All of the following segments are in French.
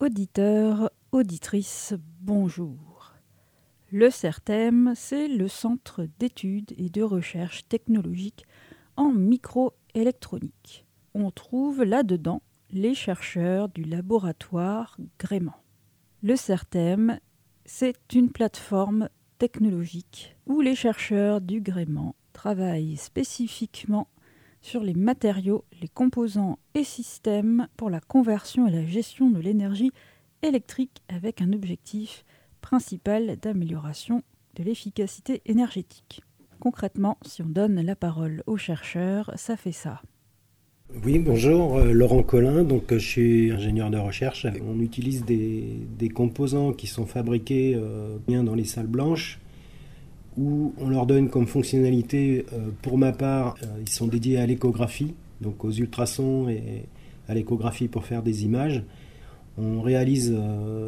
Auditeurs, auditrices, bonjour. Le CERTEM, c'est le Centre d'études et de recherche technologique en microélectronique. On trouve là-dedans les chercheurs du laboratoire Grément. Le CERTEM, c'est une plateforme technologique où les chercheurs du Grément travaillent spécifiquement sur les matériaux, les composants et systèmes pour la conversion et la gestion de l'énergie électrique avec un objectif principal d'amélioration de l'efficacité énergétique. Concrètement, si on donne la parole aux chercheurs, ça fait ça. Oui, bonjour, euh, Laurent Collin, donc euh, je suis ingénieur de recherche. On utilise des, composants qui sont fabriqués euh, bien dans les salles blanches, où on leur donne comme fonctionnalité, pour ma part, ils sont dédiés à l'échographie, donc aux ultrasons et à l'échographie pour faire des images. On réalise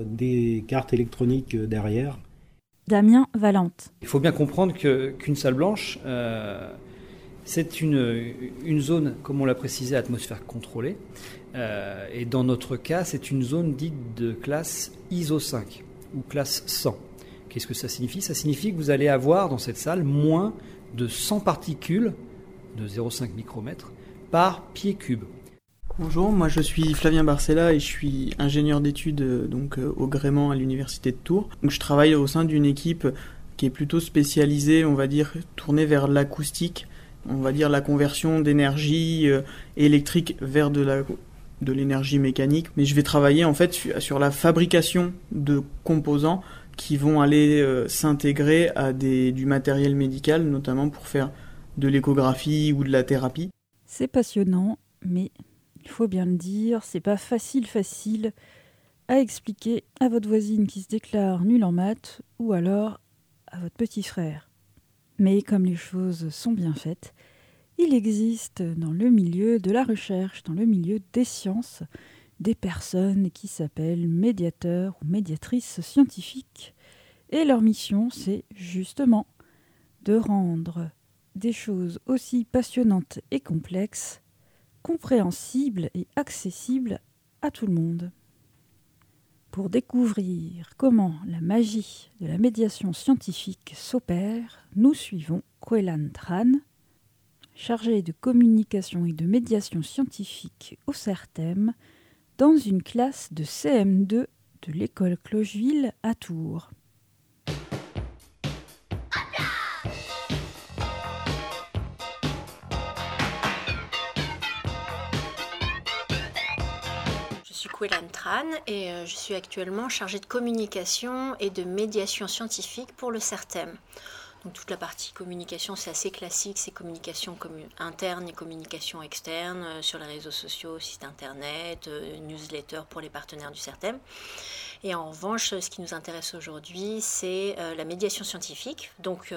des cartes électroniques derrière. Damien Valente. Il faut bien comprendre qu'une salle blanche c'est une, zone, comme on l'a précisé, atmosphère contrôlée. Euh, et dans notre cas, c'est une zone dite de classe ISO 5 ou classe 100. Qu'est-ce que ça signifie? Ça signifie que vous allez avoir dans cette salle moins de 100 particules de 0,5 micromètres par pied cube. Bonjour, moi je suis Flavien Barcella et je suis ingénieur d'études euh, donc euh, au gréement à l'université de Tours. Je travaille au sein d'une équipe qui est plutôt spécialisée, on va dire, tournée vers l'acoustique on va dire la conversion d'énergie euh, électrique vers de la de l'énergie mécanique, mais je vais travailler en fait sur la fabrication de composants qui vont aller euh, s'intégrer à du matériel médical, notamment pour faire de l'échographie ou de la thérapie. C'est passionnant, mais il faut bien le dire, c'est pas facile facile à expliquer à votre voisine qui se déclare nulle en maths ou alors à votre petit frère. Mais comme les choses sont bien faites, il existe dans le milieu de la recherche, dans le milieu des sciences, des personnes qui s'appellent médiateurs ou médiatrices scientifiques. Et leur mission, c'est justement de rendre des choses aussi passionnantes et complexes, compréhensibles et accessibles à tout le monde. Pour découvrir comment la magie de la médiation scientifique s'opère, nous suivons Kwelan Tran, chargé de communication et de médiation scientifique au CERTEM, dans une classe de CM2 de l'école Clocheville à Tours. Quillan Tran et euh, je suis actuellement chargée de communication et de médiation scientifique pour le CERTEM. Donc toute la partie communication, c'est assez classique, c'est communication interne et communication externe euh, sur les réseaux sociaux, site internet, euh, newsletter pour les partenaires du CERTEM. Et en revanche, ce qui nous intéresse aujourd'hui, c'est la médiation scientifique, donc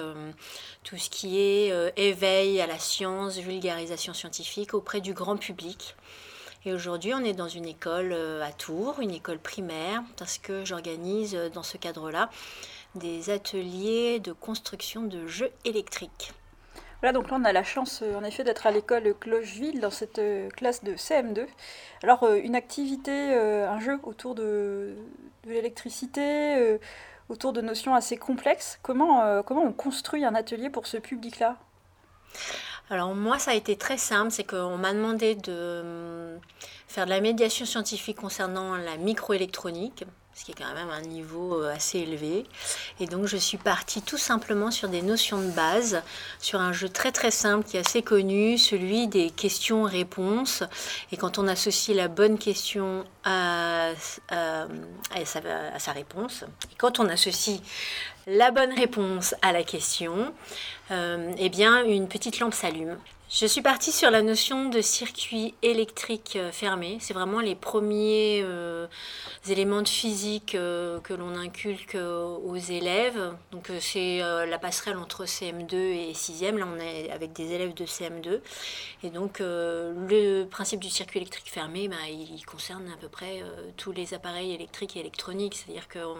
tout ce qui est éveil à la science, vulgarisation scientifique auprès du grand public. Et aujourd'hui, on est dans une école euh, à Tours, une école primaire, parce que j'organise euh, dans ce cadre-là des ateliers de construction de jeux électriques. Voilà, donc là on a la chance euh, en effet d'être à l'école Clocheville dans cette classe de CM2. Alors une activité, un jeu autour de, de l'électricité, autour de notions assez complexes. Comment, comment on construit un atelier pour ce public-là? Alors moi, ça a été très simple, c'est qu'on m'a demandé de hum, faire de la médiation scientifique concernant la microélectronique ce qui est quand même un niveau euh, assez élevé. Et donc je suis partie tout simplement sur des notions de base, sur un jeu très très simple qui est assez connu, celui des questions-réponses. Et quand on associe la bonne question à, sa, réponse, et quand on associe la bonne réponse à la question, euh, eh bien une petite lampe s'allume. Je suis partie sur la notion de circuit électrique euh, fermé. C'est vraiment les premiers euh, éléments de physique euh, que l'on inculque aux élèves. Donc c'est la passerelle entre CM2 et 6e. Là, on est avec des élèves de CM2. Et donc le principe du circuit électrique fermé, bah, il concerne à peu près tous les appareils électriques et électroniques. C'est-à-dire qu'on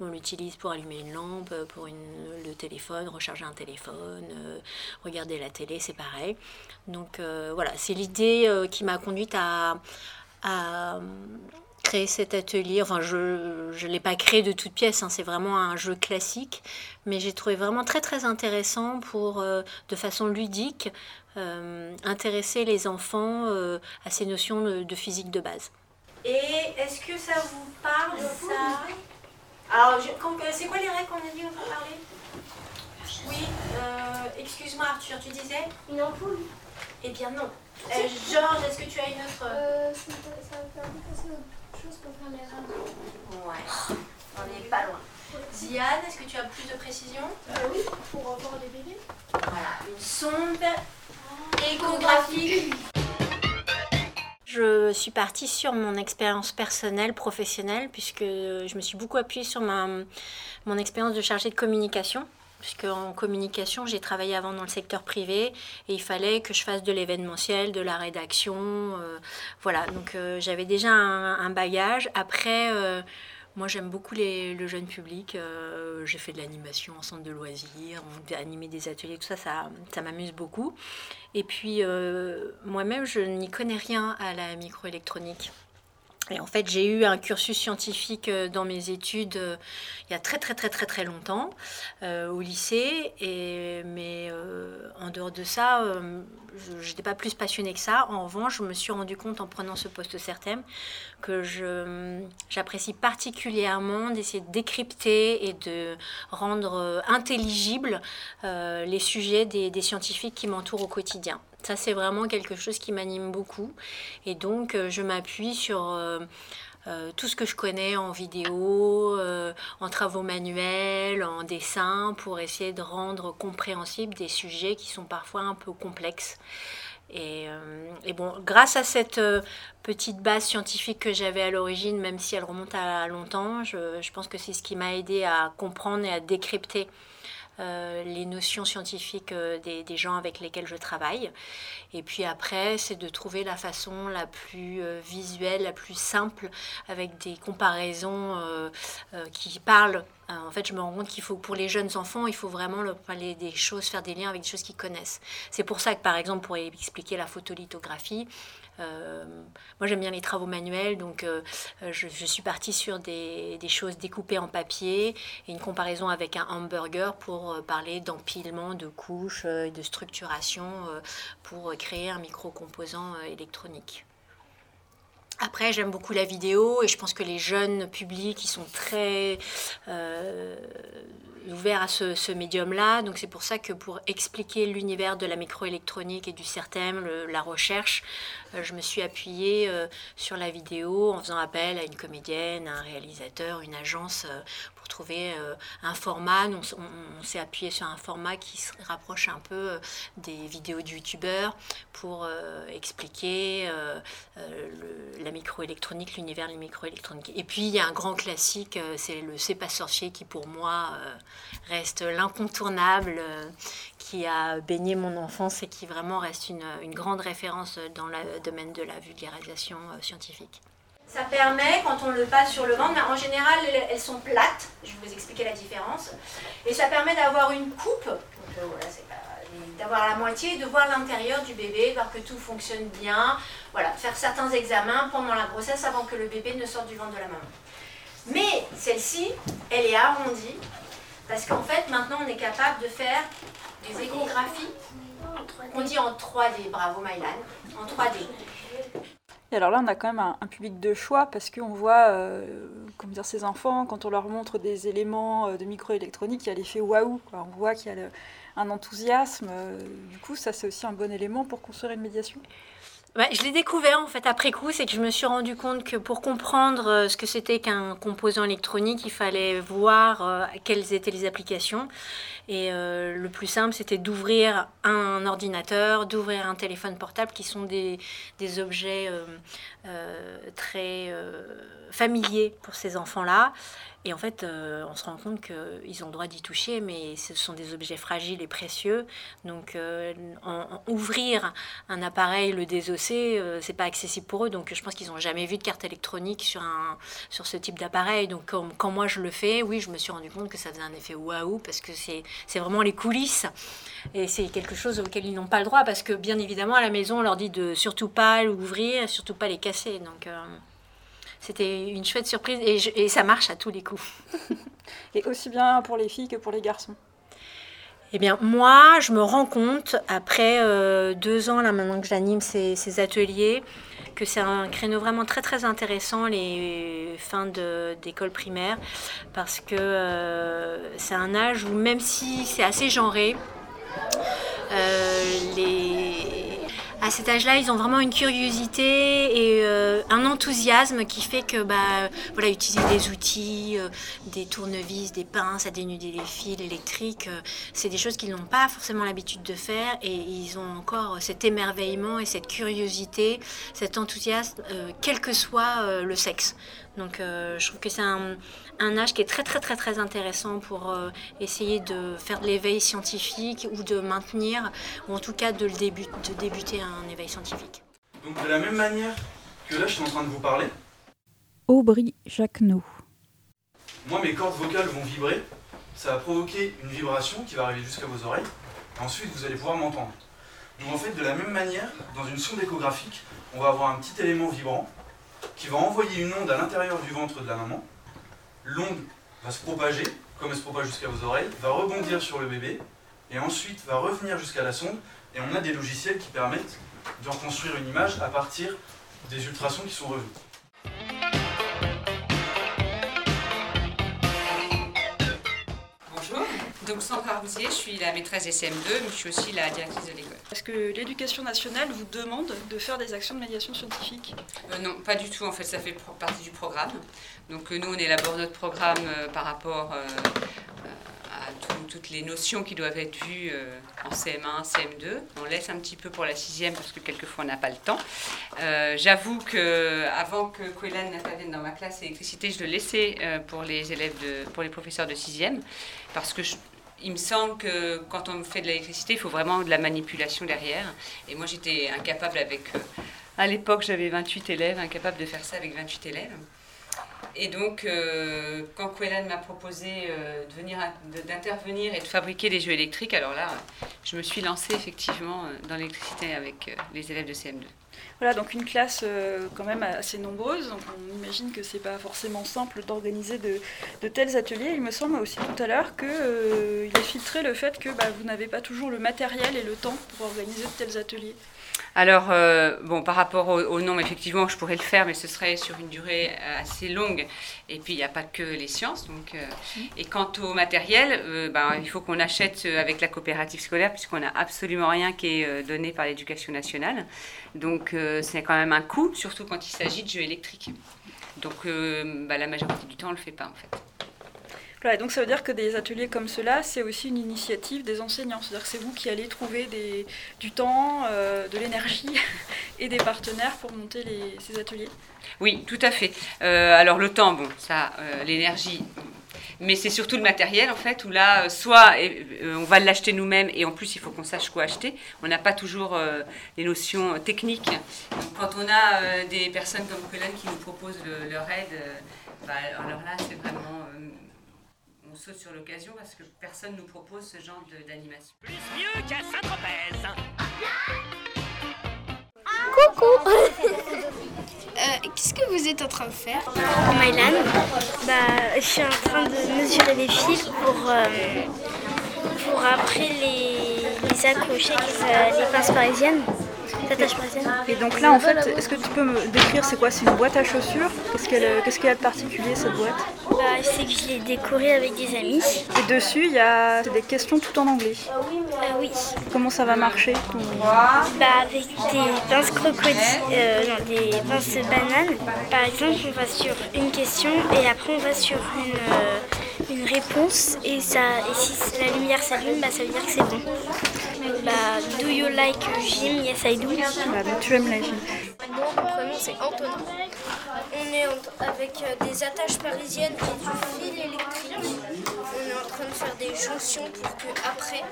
on, l'utilise pour allumer une lampe, pour le téléphone, recharger un téléphone, regarder la télé, c'est pareil. Donc euh, voilà, c'est l'idée euh, qui m'a conduite à, créé cet atelier. Enfin, je ne l'ai pas créé de toutes pièces, hein, c'est vraiment un jeu classique, mais j'ai trouvé vraiment très très intéressant pour, euh, de façon ludique, euh, intéresser les enfants euh, à ces notions de, physique de base. Et est-ce que ça vous parle ça Alors, c'est quoi les règles qu'on a dit on parler? Oui, excuse-moi Arthur, tu disais Une ampoule Eh bien non. Georges, est-ce que tu as une autre ça, ça va faire chose pour faire les rames. Ouais, on n'est pas loin. Ziad, est-ce que tu as plus de précision euh, Oui, pour voir les bébés. Voilà, une sonde échographique. Je suis partie sur mon expérience personnelle, professionnelle, puisque je me suis beaucoup appuyée sur ma, mon expérience de chargée de communication puisque en communication, j'ai travaillé avant dans le secteur privé et il fallait que je fasse de l'événementiel, de la rédaction. Euh, voilà, donc euh, j'avais déjà un, bagage. Après, euh, moi j'aime beaucoup le jeune public. j'ai fait de l'animation en centre de loisirs, animer des ateliers, tout ça, ça m'amuse beaucoup. Et puis, moi-même, je n'y connais rien à la microélectronique. En fait, j'ai eu un cursus scientifique euh, dans mes études euh, il y a très très très très très longtemps euh, au lycée. Mais en dehors de ça, je n'étais pas plus passionnée que ça. En revanche, je me suis rendu compte en prenant ce poste CERTEM que j'apprécie particulièrement d'essayer de décrypter et de rendre intelligibles les sujets des scientifiques qui m'entourent au quotidien. Ça, c'est vraiment quelque chose qui m'anime beaucoup. Et donc, euh, je m'appuie sur euh, euh, tout ce que je connais en vidéo, en travaux manuels, en dessin, pour essayer de rendre compréhensibles des sujets qui sont parfois un peu complexes. Et, bon, grâce à cette petite base scientifique que j'avais à l'origine, même si elle remonte à longtemps, je pense que c'est ce qui m'a aidé à comprendre et à décrypter les notions scientifiques euh, des, gens avec lesquels je travaille. Et puis après, c'est de trouver la façon la plus euh, visuelle, la plus simple, avec des comparaisons qui parlent. En fait, je me rends compte qu'il faut, pour les jeunes enfants, il faut vraiment parler des choses, faire des liens avec des choses qu'ils connaissent. C'est pour ça que, par exemple, pour expliquer la photolithographie, euh, moi, j'aime bien les travaux manuels, donc euh, je, suis partie sur des, choses découpées en papier et une comparaison avec un hamburger pour euh, parler d'empilement, de couches de structuration pour créer un micro-composant électronique. Après, j'aime beaucoup la vidéo et je pense que les jeunes publics, ils sont très ouvert à ce, médium-là. Donc c'est pour ça que pour expliquer l'univers de la microélectronique et du CERTEM, la recherche, euh, je me suis appuyée euh, sur la vidéo en faisant appel à une comédienne, un réalisateur, une agence euh, pour trouver un format. On, s'est appuyé sur un format qui se rapproche un peu des vidéos de youtubeurs pour expliquer la microélectronique, l'univers de la microélectronique. Et puis il y a un grand classique, c'est le C'est pas sorcier qui pour moi reste l'incontournable euh, qui a baigné mon enfance et qui vraiment reste une, grande référence dans le domaine de la vulgarisation euh, scientifique. Ça permet, quand on le passe sur le ventre, en général elles sont plates, je vais vous expliquer la différence, et ça permet d'avoir une coupe, euh, d'avoir la moitié, de voir l'intérieur du bébé, voir que tout fonctionne bien, voilà, faire certains examens pendant la grossesse avant que le bébé ne sorte du ventre de la maman. Mais celle-ci, elle est arrondie, parce qu'en fait, maintenant, on est capable de faire des échographies. On dit en 3D, bravo Mylan, en 3D. Et alors là, on a quand même un, public de choix parce qu'on voit, euh, comment dire, ces enfants, quand on leur montre des éléments euh, de microélectronique, il y a l'effet waouh. On voit qu'il y a un enthousiasme. Euh, du coup, ça, c'est aussi un bon élément pour construire une médiation je l'ai découvert en fait après coup, c'est que je me suis rendu compte que pour comprendre euh, ce que c'était qu'un composant électronique, il fallait voir euh, quelles étaient les applications. Et euh, le plus simple, c'était d'ouvrir un ordinateur, d'ouvrir un téléphone portable, qui sont des, des objets très familiers pour ces enfants-là. Et en fait, euh, on se rend compte qu'ils ont le droit d'y toucher, mais ce sont des objets fragiles et précieux. Donc, euh, ouvrir un appareil, le désosser, euh, c'est pas accessible pour eux. Donc, je pense qu'ils n'ont jamais vu de carte électronique sur, un, sur ce type d'appareil. Donc, quand, moi je le fais, oui, je me suis rendu compte que ça faisait un effet waouh, parce que c'est vraiment les coulisses. Et c'est quelque chose auquel ils n'ont pas le droit, parce que bien évidemment, à la maison, on leur dit de surtout pas l'ouvrir, surtout pas les casser. Donc, c'était une chouette surprise et, et ça marche à tous les coups. et aussi bien pour les filles que pour les garçons. Eh bien, moi, je me rends compte, après euh, deux ans, là, maintenant que j'anime ces, ces, ateliers, que c'est un créneau vraiment très, très intéressant, les fins d'école primaire, parce que euh, c'est un âge où, même si c'est assez genré, euh, les à cet âge-là, ils ont vraiment une curiosité et euh, un enthousiasme qui fait que bah, voilà, utiliser des outils, euh, des tournevis, des pinces à dénuder les fils électriques, euh, c'est des choses qu'ils n'ont pas forcément l'habitude de faire et ils ont encore cet émerveillement et cette curiosité, cet enthousiasme, quel que soit le sexe. Donc je trouve que c'est un, un âge qui est très très très très intéressant pour euh, essayer de faire de l'éveil scientifique ou de maintenir, ou en tout cas de, le début, de débuter un éveil scientifique. Donc de la même manière que là je suis en train de vous parler. Aubry Jacquenot. Moi mes cordes vocales vont vibrer, ça va provoquer une vibration qui va arriver jusqu'à vos oreilles, et ensuite vous allez pouvoir m'entendre. Donc en fait de la même manière, dans une sonde échographique, on va avoir un petit élément vibrant qui va envoyer une onde à l'intérieur du ventre de la maman, l'onde va se propager, comme elle se propage jusqu'à vos oreilles, va rebondir sur le bébé, et ensuite va revenir jusqu'à la sonde, et on a des logiciels qui permettent de reconstruire une image à partir des ultrasons qui sont revus. Donc Sandra Rousier, je suis la maîtresse des CM2, mais je suis aussi la directrice de l'école. Est-ce que l'éducation nationale vous demande de faire des actions de médiation scientifique? Euh, Non, pas du tout. En fait, ça fait partie du programme. Donc euh, nous, on élabore notre programme euh, par rapport à toutes les notions qui doivent être vues en CM1, CM2. On laisse un petit peu pour la sixième parce que quelquefois on n'a pas le temps. J'avoue que avant que Quélan n'intervienne dans ma classe électricité, je le laissais pour les élèves de, pour les professeurs de sixième parce que je, il me semble que quand on fait de l'électricité, il faut vraiment de la manipulation derrière. Et moi, j'étais incapable avec. Euh, à l'époque, j'avais 28 élèves, incapable de faire ça avec 28 élèves. Et donc, euh, quand Quellan m'a proposé euh, d'intervenir et de fabriquer des jeux électriques, alors là, je me suis lancée effectivement dans l'électricité avec les élèves de CM2. Voilà, donc une classe euh, quand même assez nombreuse. Donc on imagine que c'est pas forcément simple d'organiser de, tels ateliers. Il me semble aussi tout à l'heure qu'il euh, est filtré le fait que bah, vous n'avez pas toujours le matériel et le temps pour organiser de tels ateliers. Alors, euh, bon, par rapport au, nom, effectivement, je pourrais le faire, mais ce serait sur une durée assez longue. Et puis, il n'y a pas que les sciences. Donc, mmh. Et quant au matériel, ben, il faut qu'on achète avec la coopérative scolaire, puisqu'on n'a absolument rien qui est donné par l'éducation nationale. Donc euh, c'est quand même un coût, surtout quand il s'agit de jeux électriques. Donc euh, bah, la majorité du temps, on ne le fait pas en fait. Voilà, donc ça veut dire que des ateliers comme cela, c'est aussi une initiative des enseignants. C'est-à-dire que c'est vous qui allez trouver du temps, euh, de l'énergie et des partenaires pour monter ces ateliers. Oui, tout à fait. alors le temps, bon, ça, l'énergie, mais c'est surtout le matériel en fait, où là, euh, soit euh, on va l'acheter nous-mêmes et en plus il faut qu'on sache quoi acheter. On n'a pas toujours euh, les notions techniques. quand on a des personnes comme Colin qui nous proposent leur aide, bah, alors là c'est vraiment on saute sur l'occasion parce que personne nous propose ce genre d'animation. Plus mieux qu'à Saint-Tropez Coucou Euh, qu'est-ce que vous êtes en train de faire? Mylan, bah, je suis en train de mesurer les fils pour, euh, pour après les, les accrocher avec les pinces parisiennes. Et donc là, en fait, est-ce que tu peux me décrire c'est quoi C'est une boîte à chaussures Qu'est-ce qu'elle qu'est-ce qu'il y a de particulier cette boîte bah, C'est que je l'ai décorée avec des amis. Et dessus, il y a des questions tout en anglais. Ah oui. Comment ça va marcher bah, Avec des pinces crocodiles, euh, non, des pinces bananes. Par exemple, on va sur une question et après on va sur une, euh, une réponse. Et, ça, et si la lumière s'allume, bah, ça veut dire que c'est bon. Bah, do you like gym Yes, I do. Bah, tu aimes la gym. Mon prénom, c'est Antonin. On est avec euh, des attaches parisiennes et du fil électrique. On est en train de faire des jonctions pour que après,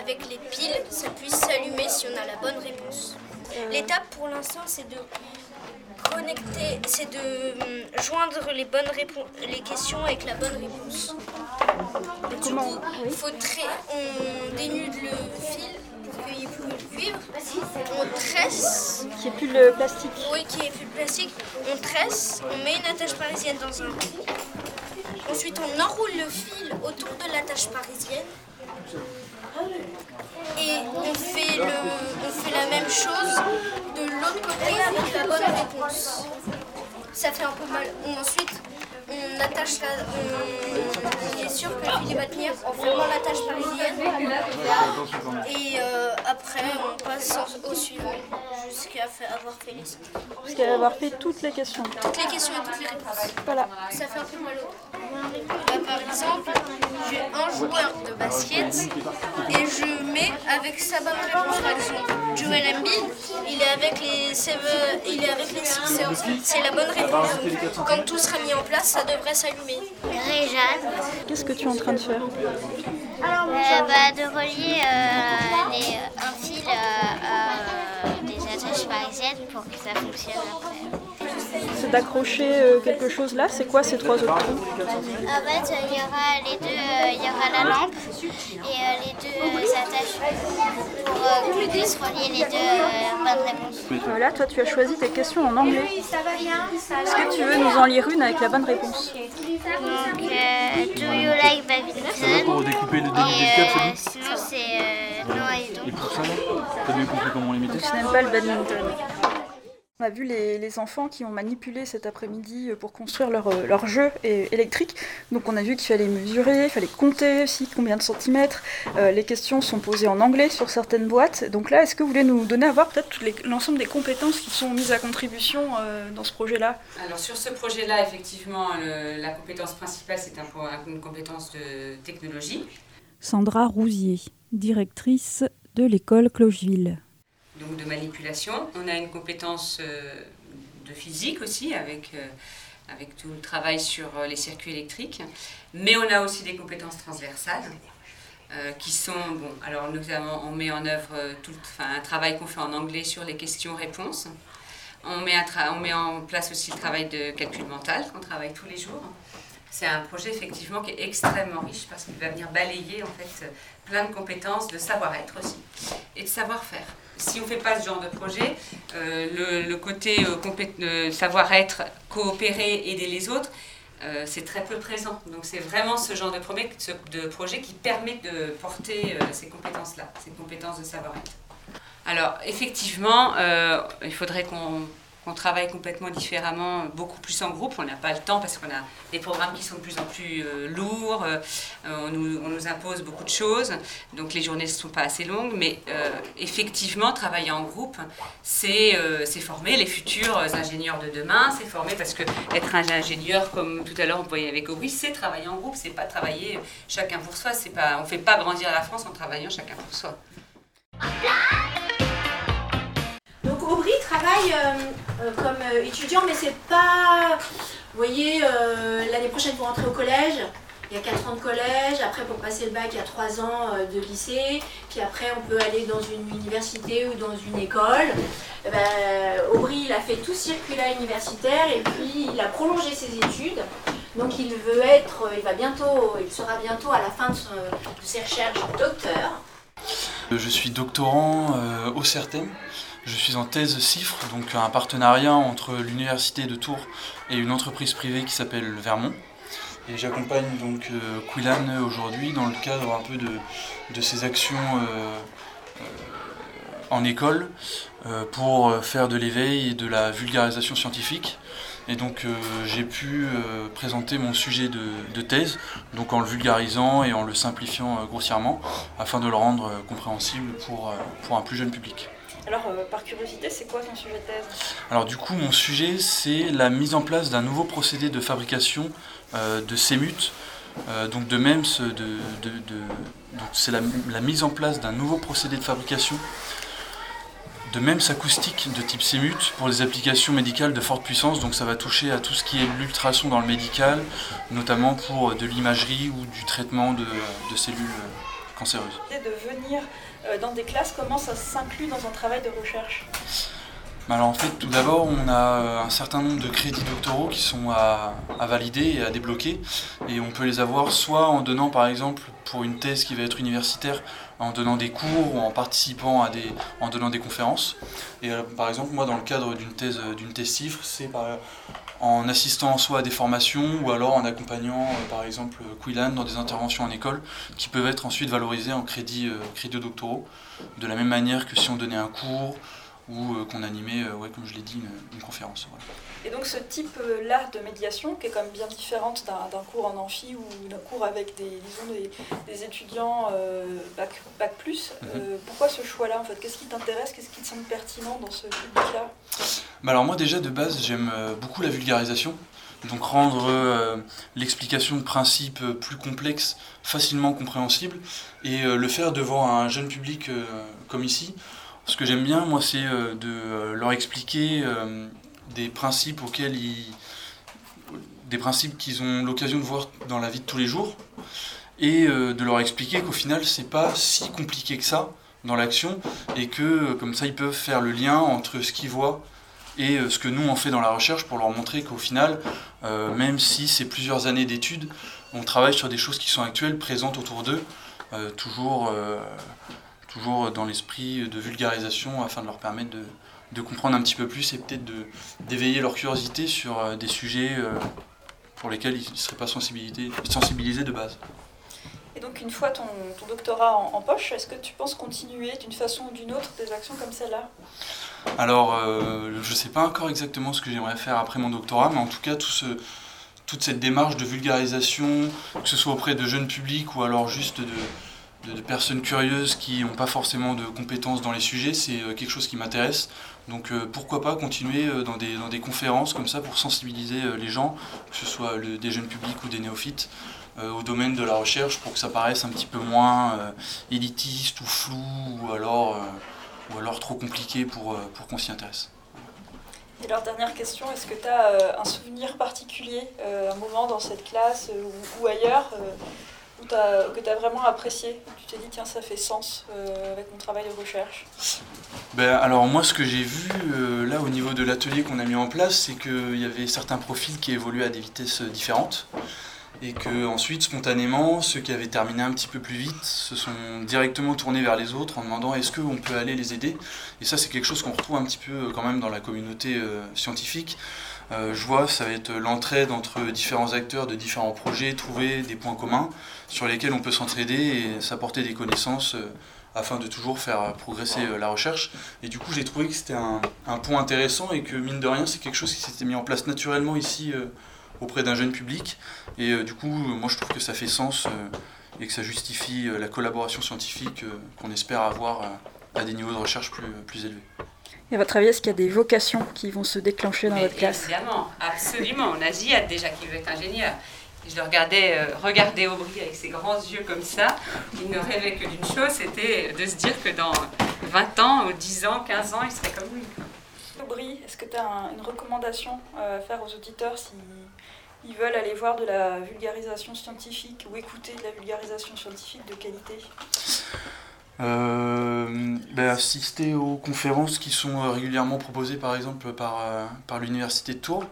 avec les piles, ça puisse s'allumer si on a la bonne réponse. Euh. L'étape pour l'instant, c'est de connecter, c'est de hum, joindre les bonnes réponses, les questions avec la bonne réponse. Comment il faut on dénude le fil qu'il n'y ait plus le cuivre, on tresse. Qui est plus le plastique. Oui, qui est plus de plastique. On tresse, on met une attache parisienne dans un trou. Ensuite, on enroule le fil autour de l'attache parisienne. Et on fait, le, on fait la même chose de l'autre côté avec la bonne réponse. Ça fait un peu mal. Ensuite, on attache la. On est sûr que le va tenir en fermant l'attache parisienne. Et euh, après, on passe au suivant jusqu'à avoir fait les cinq. Jusqu'à avoir fait toutes les questions. Toutes les questions et toutes les réponses. Voilà. Ça fait un peu mal au Par exemple, j'ai un joueur de basket et je mets avec sa bonne réponse. Par exemple, Joel Embiid, il est avec les Seven- il est avec les Sixers. C'est la bonne réponse. Quand tout sera mis en place, ça devrait s'allumer. Réjeanne, Qu'est-ce que tu es en train de faire euh, bah, de relier euh, les- un fil euh, à des attaches parisiennes pour que ça fonctionne après. C'est d'accrocher euh, quelque chose là C'est quoi ces trois autres trous? En fait, il y aura les deux, euh, il y aura la lampe et euh, les deux attaches pour euh, qu'on puisse relier les deux euh, bonnes réponses. Euh, Là, toi, tu as choisi tes questions en anglais. Est-ce que tu veux nous en lire une avec la bonne réponse? Donc, euh, do you like badminton Pour découper le Et début euh, c'est sinon, c'est euh, non et bon Et donc. pour ça, t'as bien compris comment on les mettait Tu n'aimes pas le badminton. On a vu les, les enfants qui ont manipulé cet après-midi pour construire leur, euh, leur jeu électrique. Donc on a vu qu'il fallait mesurer, il fallait compter aussi combien de centimètres. Euh, les questions sont posées en anglais sur certaines boîtes. Donc là, est-ce que vous voulez nous donner à voir peut-être l'ensemble des compétences qui sont mises à contribution euh, dans ce projet-là? Alors sur ce projet-là, effectivement, le- la compétence principale, c'est un une compétence de technologie, Sandra Rousier, directrice de l'école Clocheville. De manipulation. On a une compétence euh, de physique aussi, avec, euh, avec tout le travail sur euh, les circuits électriques. Mais on a aussi des compétences transversales. qui sont, bon, alors nous avons, on met en œuvre tout, un travail qu'on fait en anglais sur les questions-réponses. On met, on met en place aussi le travail de calcul mental qu'on travaille tous les jours. C'est un projet effectivement qui est extrêmement riche parce qu'il va venir balayer en fait plein de compétences, de savoir-être aussi et de savoir-faire. Si on ne fait pas ce genre de projet, euh, le, côté euh, euh, savoir-être, coopérer, aider les autres, euh, c'est très peu présent. Donc c'est vraiment ce genre de projet, qui permet de porter ces compétences-là, ces compétences de savoir-être. Alors, effectivement, il faudrait qu'on qu'on travaille complètement différemment, beaucoup plus en groupe. On n'a pas le temps parce qu'on a des programmes qui sont de plus en plus euh, lourds, euh, on, nous, on impose beaucoup de choses, donc les journées ne sont pas assez longues. Mais euh, effectivement, travailler en groupe, c'est former les futurs ingénieurs de demain, c'est former parce que être un ingénieur, comme tout à l'heure on voyait avec Aubry, c'est travailler en groupe, c'est pas travailler chacun pour soi. Pas, on ne fait pas grandir la France en travaillant chacun pour soi. Aubry travaille euh, euh, comme euh, étudiant, mais c'est pas. Vous voyez, l'année prochaine vous rentrez au collège. Il y a 4 ans de collège, après pour passer le bac il y a 3 ans de lycée, puis après on peut aller dans une université ou dans une école. Eh ben, Aubry il a fait tout circuit-là universitaire et puis il a prolongé ses études. Donc il veut être, il va bientôt, il sera bientôt à la fin de, ses recherches docteur. Je suis doctorant au CERTEM. Je suis en thèse CIFRE, donc un partenariat entre l'université de Tours et une entreprise privée qui s'appelle Vermont. Et j'accompagne donc euh, Quillan aujourd'hui dans le cadre un peu de, ses actions euh, euh, en école pour faire de l'éveil et de la vulgarisation scientifique. Et donc j'ai pu présenter mon sujet de, thèse, donc en le vulgarisant et en le simplifiant grossièrement, afin de le rendre compréhensible pour, pour un plus jeune public. Alors, euh, par curiosité, c'est quoi ton sujet de thèse Alors du coup, mon sujet, c'est la mise en place d'un nouveau procédé de fabrication euh, de CEMUT, euh, donc de MEMS, de, de- c'est la, la mise en place d'un nouveau procédé de fabrication de MEMS acoustique de type CEMUT pour les applications médicales de forte puissance. Donc ça va toucher à tout ce qui est l'ultrason dans le médical, notamment pour de l'imagerie ou du traitement de, cellules cancéreuses. de venir dans des classes, comment ça s'inclut dans un travail de recherche alors en fait, tout d'abord, on a un certain nombre de crédits doctoraux qui sont à, valider et à débloquer. Et on peut les avoir soit en donnant, par exemple, pour une thèse qui va être universitaire, en donnant des cours ou en participant à des, en donnant des conférences. Et euh, par exemple, moi, dans le cadre d'une thèse, d'une thèse CIFRE, c'est en assistant soit à des formations ou alors en accompagnant, euh, par exemple, Quillan dans des interventions en école qui peuvent être ensuite valorisées en crédits, euh, doctoraux, de la même manière que si on donnait un cours ou euh, qu'on animait, euh, ouais, comme je l'ai dit, une, conférence. Et donc ce type-là de médiation, qui est quand même bien différente d'un cours en amphi ou d'un cours avec des, disons, des, étudiants euh, bac, bac, plus, mhm. pourquoi ce choix-là en fait? Qu'est-ce qui t'intéresse? Qu'est-ce qui te semble pertinent dans ce public-là? Bah Alors moi déjà de base j'aime beaucoup la vulgarisation. Donc rendre l'explication de principes plus complexes facilement compréhensibles et le faire devant un jeune public comme ici, ce que j'aime bien, moi, c'est euh, de euh, leur expliquer euh, des principes auxquels ils. des principes qu'ils ont l'occasion de voir dans la vie de tous les jours, et de leur expliquer qu'au final, c'est pas si compliqué que ça dans l'action, et que comme ça, ils peuvent faire le lien entre ce qu'ils voient et ce que nous on fait dans la recherche pour leur montrer qu'au final, même si c'est plusieurs années d'études, on travaille sur des choses qui sont actuelles, présentes autour d'eux, toujours toujours dans l'esprit de vulgarisation afin de leur permettre de, comprendre un petit peu plus et peut-être d'éveiller leur curiosité sur euh, des sujets euh, pour lesquels ils ne seraient pas sensibilisés de base. Et donc une fois ton, doctorat en, poche, est-ce que tu penses continuer d'une façon ou d'une autre des actions comme celle-là? Alors euh, je ne sais pas encore exactement ce que j'aimerais faire après mon doctorat, mais en tout cas tout ce, toute cette démarche de vulgarisation, que ce soit auprès de jeunes publics ou alors juste de, de, personnes curieuses qui n'ont pas forcément de compétences dans les sujets, c'est euh, quelque chose qui m'intéresse. Donc euh, pourquoi pas continuer euh, dans des, dans des conférences comme ça pour sensibiliser les gens, que ce soit des jeunes publics ou des néophytes, au domaine de la recherche pour que ça paraisse un petit peu moins élitiste ou flou ou alors, ou alors trop compliqué pour, pour qu'on s'y intéresse. Et alors, dernière question, est-ce que tu as un souvenir particulier, un moment dans cette classe ou, ailleurs que tu as vraiment apprécié Tu t'es dit, tiens, ça fait sens euh, avec mon travail de recherche ben, Alors moi, ce que j'ai vu euh, là au niveau de l'atelier qu'on a mis en place, c'est qu'il y avait certains profils qui évoluaient à des vitesses différentes. Et que ensuite, spontanément, ceux qui avaient terminé un petit peu plus vite se sont directement tournés vers les autres en demandant est-ce qu'on peut aller les aider? Et ça, c'est quelque chose qu'on retrouve un petit peu euh, quand même dans la communauté scientifique. Euh, je vois, ça va être l'entraide entre différents acteurs de différents projets, trouver des points communs sur lesquels on peut s'entraider et s'apporter des connaissances euh, afin de toujours faire progresser euh, la recherche. Et du coup, j'ai trouvé que c'était un, point intéressant et que, mine de rien, c'est quelque chose qui s'était mis en place naturellement ici auprès d'un jeune public. Et du coup, moi, je trouve que ça fait sens et que ça justifie la collaboration scientifique qu'on espère avoir à des niveaux de recherche plus, plus élevés. Et à votre avis, est-ce qu'il y a des vocations qui vont se déclencher dans votre classe? Évidemment, absolument. On a Ziad déjà qui veut être ingénieur. Je le regardais euh, regarder Aubry avec ses grands yeux comme ça. Il ne rêvait que d'une chose, c'était de se dire que dans 20 ans, ou 10 ans, 15 ans, il serait comme lui. Aubry, est-ce que tu as une recommandation euh, à faire aux auditeurs s'ils veulent aller voir de la vulgarisation scientifique ou écouter de la vulgarisation scientifique de qualité euh, ben, assister aux conférences qui sont euh, régulièrement proposées par exemple par, euh, par l'université de Tours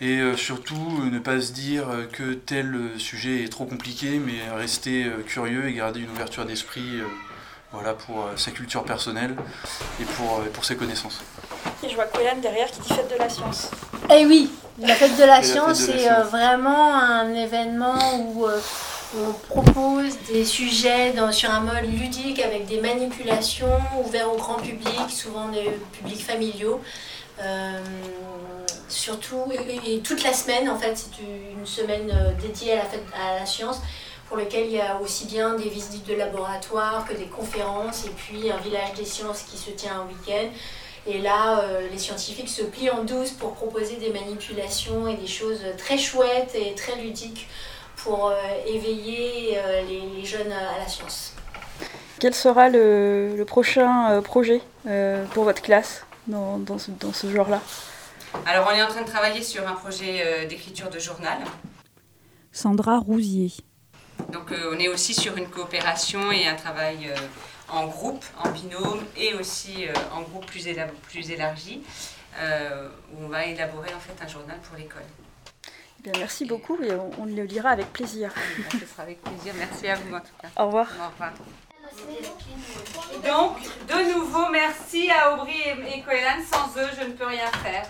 et surtout ne pas se dire que tel sujet est trop compliqué mais rester curieux et garder une ouverture d'esprit voilà, pour sa culture personnelle et pour, pour ses connaissances. Et je vois Quillan derrière qui dit fête de la science. Eh oui, la fête de la science c'est vraiment un événement où on propose des sujets sur un mode ludique avec des manipulations ouverts au grand public, souvent des publics familiaux. Euh, surtout, et, toute la semaine, en fait, c'est une semaine euh, dédiée à la, fête, à la science pour lequel il y a aussi bien des visites de laboratoire que des conférences et puis un village des sciences qui se tient un week-end. Et là, euh, les scientifiques se plient en douce pour proposer des manipulations et des choses très chouettes et très ludiques pour euh, éveiller euh, les, jeunes à la science. Quel sera le, prochain euh, projet pour votre classe dans, dans ce, dans ce genre-là? Alors, on est en train de travailler sur un projet d'écriture de journal. Sandra Rousier. Donc, on est aussi sur une coopération et un travail en groupe, en binôme et aussi en groupe plus, plus élargi, où on va élaborer en fait un journal pour l'école. Eh merci beaucoup et on, le lira avec plaisir. Ce sera avec plaisir. Merci à vous en tout cas. Au revoir. Au revoir. Donc, de nouveau, merci à Aubry et, Coelan. Sans eux, je ne peux rien faire.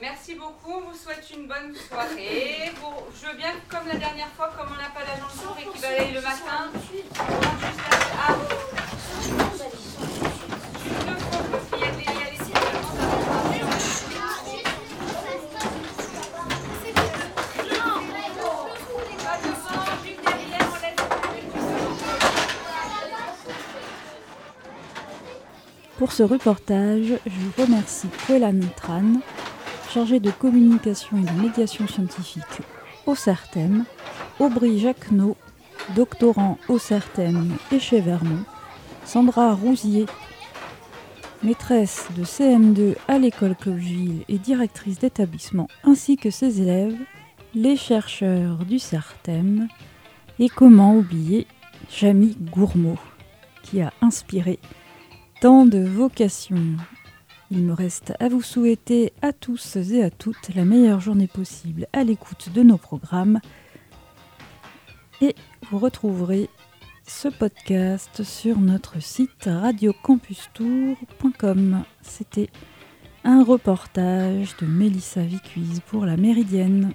Merci beaucoup, on vous souhaite une bonne soirée. je veux bien, comme la dernière fois, comme on n'a pas d'agent de jour et qui balaye le matin, Pour ce reportage, je remercie Kwelan Tran, chargé de communication et de médiation scientifique au CERTEM, Aubry Jacquenot, doctorant au CERTEM et chez Vermont, Sandra Rousier, maîtresse de CM2 à l'école Clocheville et directrice d'établissement, ainsi que ses élèves, les chercheurs du CERTEM, et comment oublier Jamie Gourmaud, qui a inspiré tant de vocations. Il me reste à vous souhaiter à tous et à toutes la meilleure journée possible à l'écoute de nos programmes. Et vous retrouverez ce podcast sur notre site radiocampustour.com. C'était un reportage de Mélissa Vicuise pour la Méridienne.